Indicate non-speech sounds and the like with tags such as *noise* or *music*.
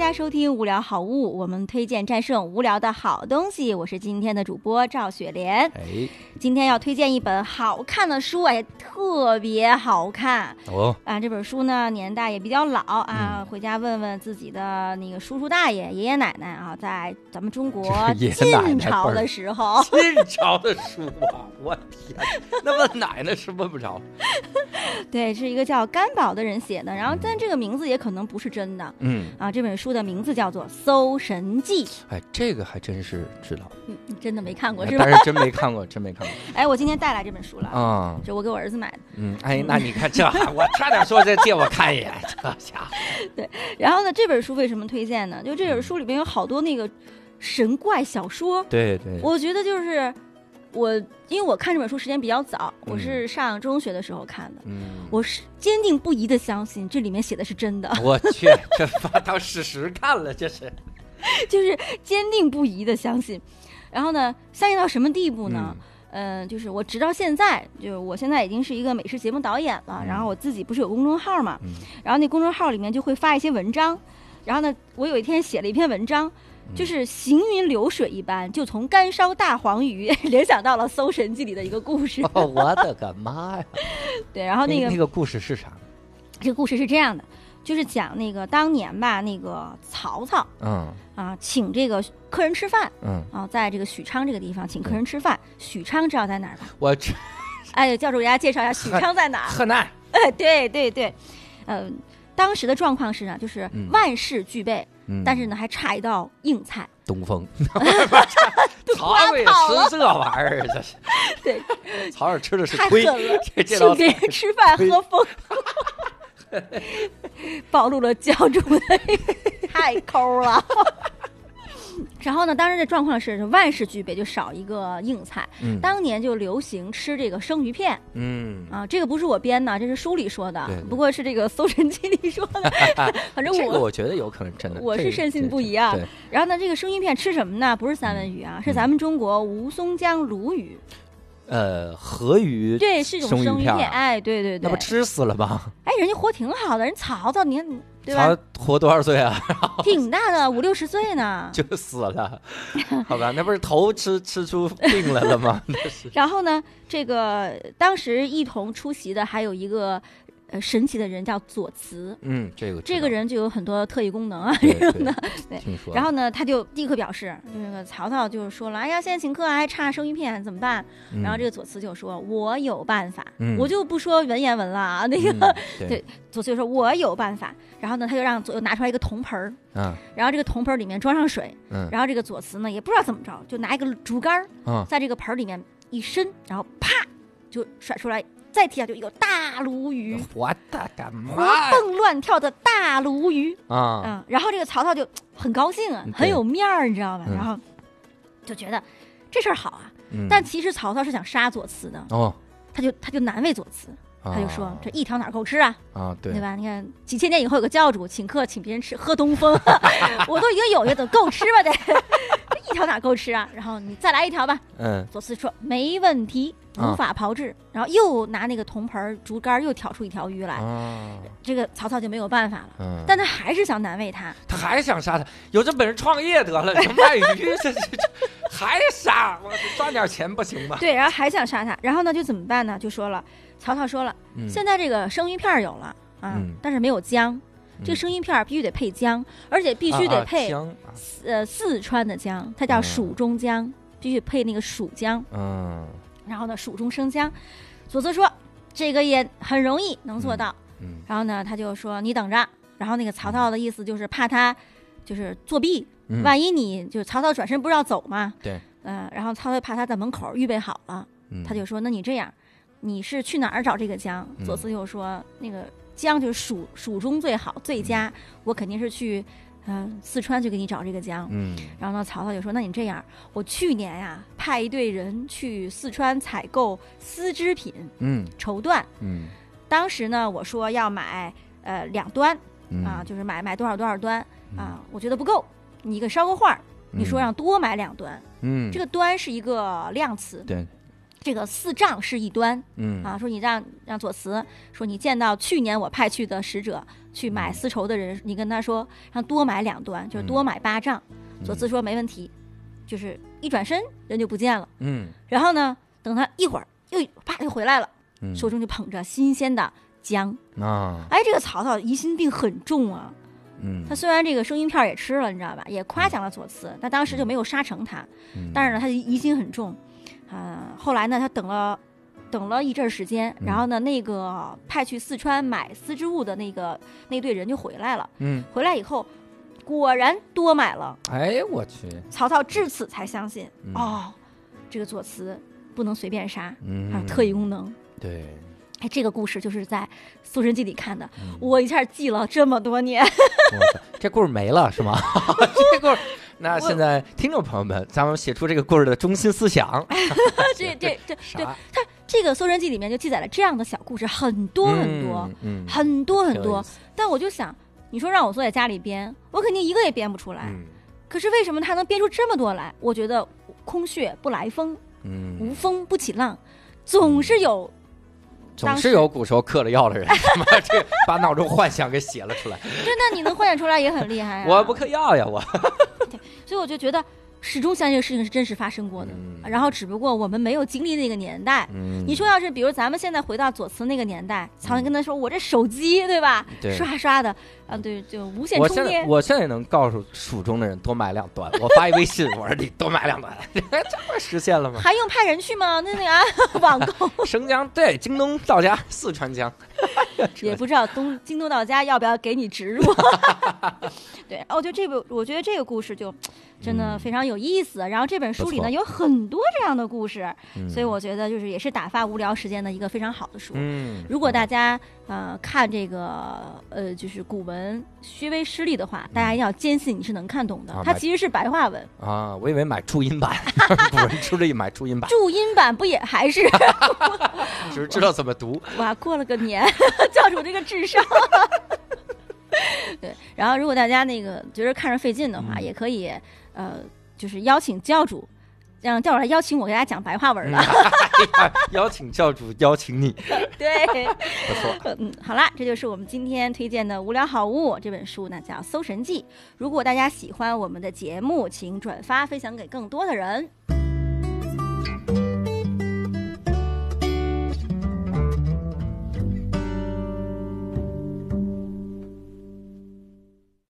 家收听《无聊好物》，我们推荐战胜无聊的好东西。我是今天的主播赵雪莲，哎，今天要推荐一本好看的书，哎，特别好看哦，啊！这本书呢年代也比较老啊，回家问问自己的那个叔叔大爷、爷爷奶奶啊，在咱们中国 *laughs* 晋朝的时候，*laughs* 晋朝的书啊，我天，那问奶奶是问不着。*laughs* 对，是一个叫甘宝的人写的，然后但这个名字也可能不是真的嗯，啊。这本书的名字叫做《搜神记》，哎，这个还真是知道，嗯，你真的没看过是吧但？是真没看过，真没看过 *laughs* 哎，我今天带来这本书了，啊。这我给我儿子买的。嗯，哎，那你看这还，我差点说这借我看一眼，这家伙，*laughs* 对然后呢，这本书为什么推荐呢？就这本书里面有好多那个神怪小说，对对，我觉得就是我，因为我看这本书时间比较早，嗯。我是上中学的时候看的，嗯，我是坚定不移的相信这里面写的是真的，*laughs* 我去，这把当事实看了，这是，*laughs* 就是坚定不移的相信。然后呢，相信到什么地步呢？嗯、就是我直到现在，就是我现在已经是一个美食节目导演了，嗯。然后我自己不是有公众号嘛，嗯。然后那公众号里面就会发一些文章，然后呢，我有一天写了一篇文章，嗯就是行云流水一般，就从干烧大黄鱼 *laughs* 联想到了《搜神记》里的一个故事。哦，我的个妈呀！*laughs* 对，然后那个那个故事是啥？这个故事是这样的，就是讲那个当年吧，那个曹操嗯啊，请这个客人吃饭嗯，啊，在这个许昌这个地方请客人吃饭。许昌知道在哪儿吧？我去，*laughs* 哎，教主给大家介绍一下许昌在哪儿。河南，哎，对对对，嗯、当时的状况是呢，就是嗯万事俱备，嗯但是呢还差一道硬菜。*laughs* 东风，曹睿吃这玩意儿，这是 *laughs* 对，*laughs* 曹睿吃的是亏请别人吃饭喝风，暴露了教主的太抠了。然后呢，当时这状况是万事俱备，就少一个硬菜。嗯当年就流行吃这个生鱼片嗯，啊，这个不是我编的，这是书里说的对对，不过是这个《搜神记》里说的。*laughs* 反正这个我我觉得有可能真的，我是深信不疑啊对，然后呢，这个生鱼片吃什么呢？不是三文鱼啊，是咱们中国吴淞江鲈鱼。呃，河鱼对，是一种生鱼片。哎，对对对那不。吃死了吗？哎，人家活挺好的，人曹操，你看，对吧？曹活多少岁啊？*laughs* 挺大的，五六十岁呢。*laughs* 就死了，*laughs* 好吧？那不是头吃吃出病来了吗？然后呢，这个当时一同出席的还有一个呃神奇的人叫左慈，嗯，这个这个人就有很多特异功能啊对 *laughs* 这种的。对然后呢，他就立刻表示，那个曹操就说了：“哎呀，现在请客还差生鱼片，怎么办？”嗯然后这个左慈就说：“我有办法，嗯我就不说文言文了啊。”那个、嗯 *laughs* 对对，左慈就说：“我有办法。”然后呢，他就让左右拿出来一个铜盆儿，嗯然后这个铜盆儿里面装上水，嗯然后这个左慈呢也不知道怎么着，就拿一个竹竿儿嗯，在这个盆儿里面一伸，然后啪就甩出来，再提下就一个大鲈鱼，活的个活蹦乱跳的大鲈鱼。啊！嗯，然后这个曹操就很高兴啊嗯，很有面儿，你知道吧？嗯。然后就觉得这事儿好啊。嗯。但其实曹操是想杀左慈的，哦，他就他就难为左慈，他就说啊。这一条哪够吃啊，啊，对。对吧？你看几千年以后有个教主请客请别人吃喝东风，*laughs* 我都已经有一个够吃吧得，条哪够吃啊？然后你再来一条吧。嗯左思说没问题，啊无法炮制。然后又拿那个铜盆竹竿又挑出一条鱼来，啊，这个曹操就没有办法了。嗯，但他还是想难为他，他还想杀他，有这本事创业得了，这卖鱼这这这还杀，我赚点钱不行吗？对，然后还想杀他，然后呢就怎么办呢？就说了，曹操说了，嗯现在这个生鱼片有了啊，嗯但是没有姜，这个生鱼片儿必须得配姜，而且必须得配、呃四川的姜，它叫嗯。蜀中姜，必须配那个蜀姜，嗯。然后呢蜀中生姜。左慈说这个也很容易能做到，嗯然后呢他就说你等着，然后那个曹操的意思就是怕他就是作弊，嗯，万一你就曹操转身不是要走吗？对，嗯、然后曹操怕他在门口预备好了。嗯。他就说：“那你这样，你是去哪儿找这个姜？”嗯。左思就说：“那个姜就是蜀蜀中最好最佳，我肯定是去，嗯、四川去给你找这个姜。嗯。然后呢，曹操就说：“那你这样，我去年呀派一队人去四川采购丝织品嗯。绸缎，嗯。当时呢我说要买呃两端嗯。啊，就是买买多少多少端啊，我觉得不够，你给捎个话，你说让多买两端，嗯。这个端是一个量词，对这个四丈是一端嗯啊，说你让让左慈说你见到去年我派去的使者去买丝绸的人，你跟他说让多买两端，就是多买八丈。左慈说没问题，就是一转身人就不见了。嗯然后呢，等他一会儿又啪又回来了，嗯手中就捧着新鲜的姜。啊哎，这个曹操疑心病很重啊。嗯他虽然这个生鱼片也吃了，你知道吧，也夸奖了左慈，但当时就没有杀成他。嗯但是呢，他疑心很重，啊、后来呢，他等了等了一阵儿时间，然后呢，那个派去四川买丝织物的那个那队人就回来了。嗯回来以后，果然多买了。哎我去曹操至此才相信，嗯哦，这个左慈不能随便杀，嗯还有特异功能。对哎，这个故事就是在《搜神记》里看的，嗯我一下记了这么多年。这故事没了是吗？*laughs* 这故事，那现在听众朋友们，咱们写出这个故事的中心思想，*laughs* 这这这对他？这个《搜神记》里面就记载了这样的小故事很多很多，嗯，嗯，很多很多但我就想，你说让我坐在家里编，我肯定一个也编不出来。嗯可是为什么他能编出这么多来？我觉得空穴不来风，嗯，无风不起浪，总是有。总是有古时候嗑了药的人，*laughs* 他妈这把脑中幻想给写了出来。对，那，你能幻想出来也很厉害、啊。我不嗑药呀，我。*laughs* 所以我就觉得始终相信这个事情是真实发生过的。嗯然后只不过我们没有经历那个年代。嗯你说要是比如咱们现在回到左慈那个年代，曹操跟他说：“我这手机对吧？对刷刷的，啊对，就无线我现在充电。我现在能告诉蜀中的人多买两段，我发一微信，我说你多买两段，这不实现了吗？还用派人去吗？那那个啊，*laughs* 网购 *laughs* 生姜对，京东到家，四川姜。*laughs* 也不知道东京东到家要不要给你植入。对，哦，就这部，我觉得这个故事就真的嗯非常有意思。然后这本书里呢有很多这样的故事，嗯所以我觉得就是也是打发无聊时间的一个非常好的书。嗯，如果大家呃看这个呃就是古文虚微失利的话，大家一定要坚信你是能看懂的啊，它其实是白话文，啊，我以为买注音版，*laughs* 古人出力买注音版，注音版不也还是 *laughs* 只是知道怎么读。哇过了个年，*laughs* 教主这个智商。对，然后如果大家那个觉得看着费劲的话，嗯也可以呃就是邀请教主。让教主来邀请我给大家讲白话文了，*laughs* 邀请教主，邀请你，*laughs* 对，不错。嗯，好啦，这就是我们今天推荐的《无聊好物》这本书呢，叫《搜神记》。如果大家喜欢我们的节目，请转发分享给更多的人。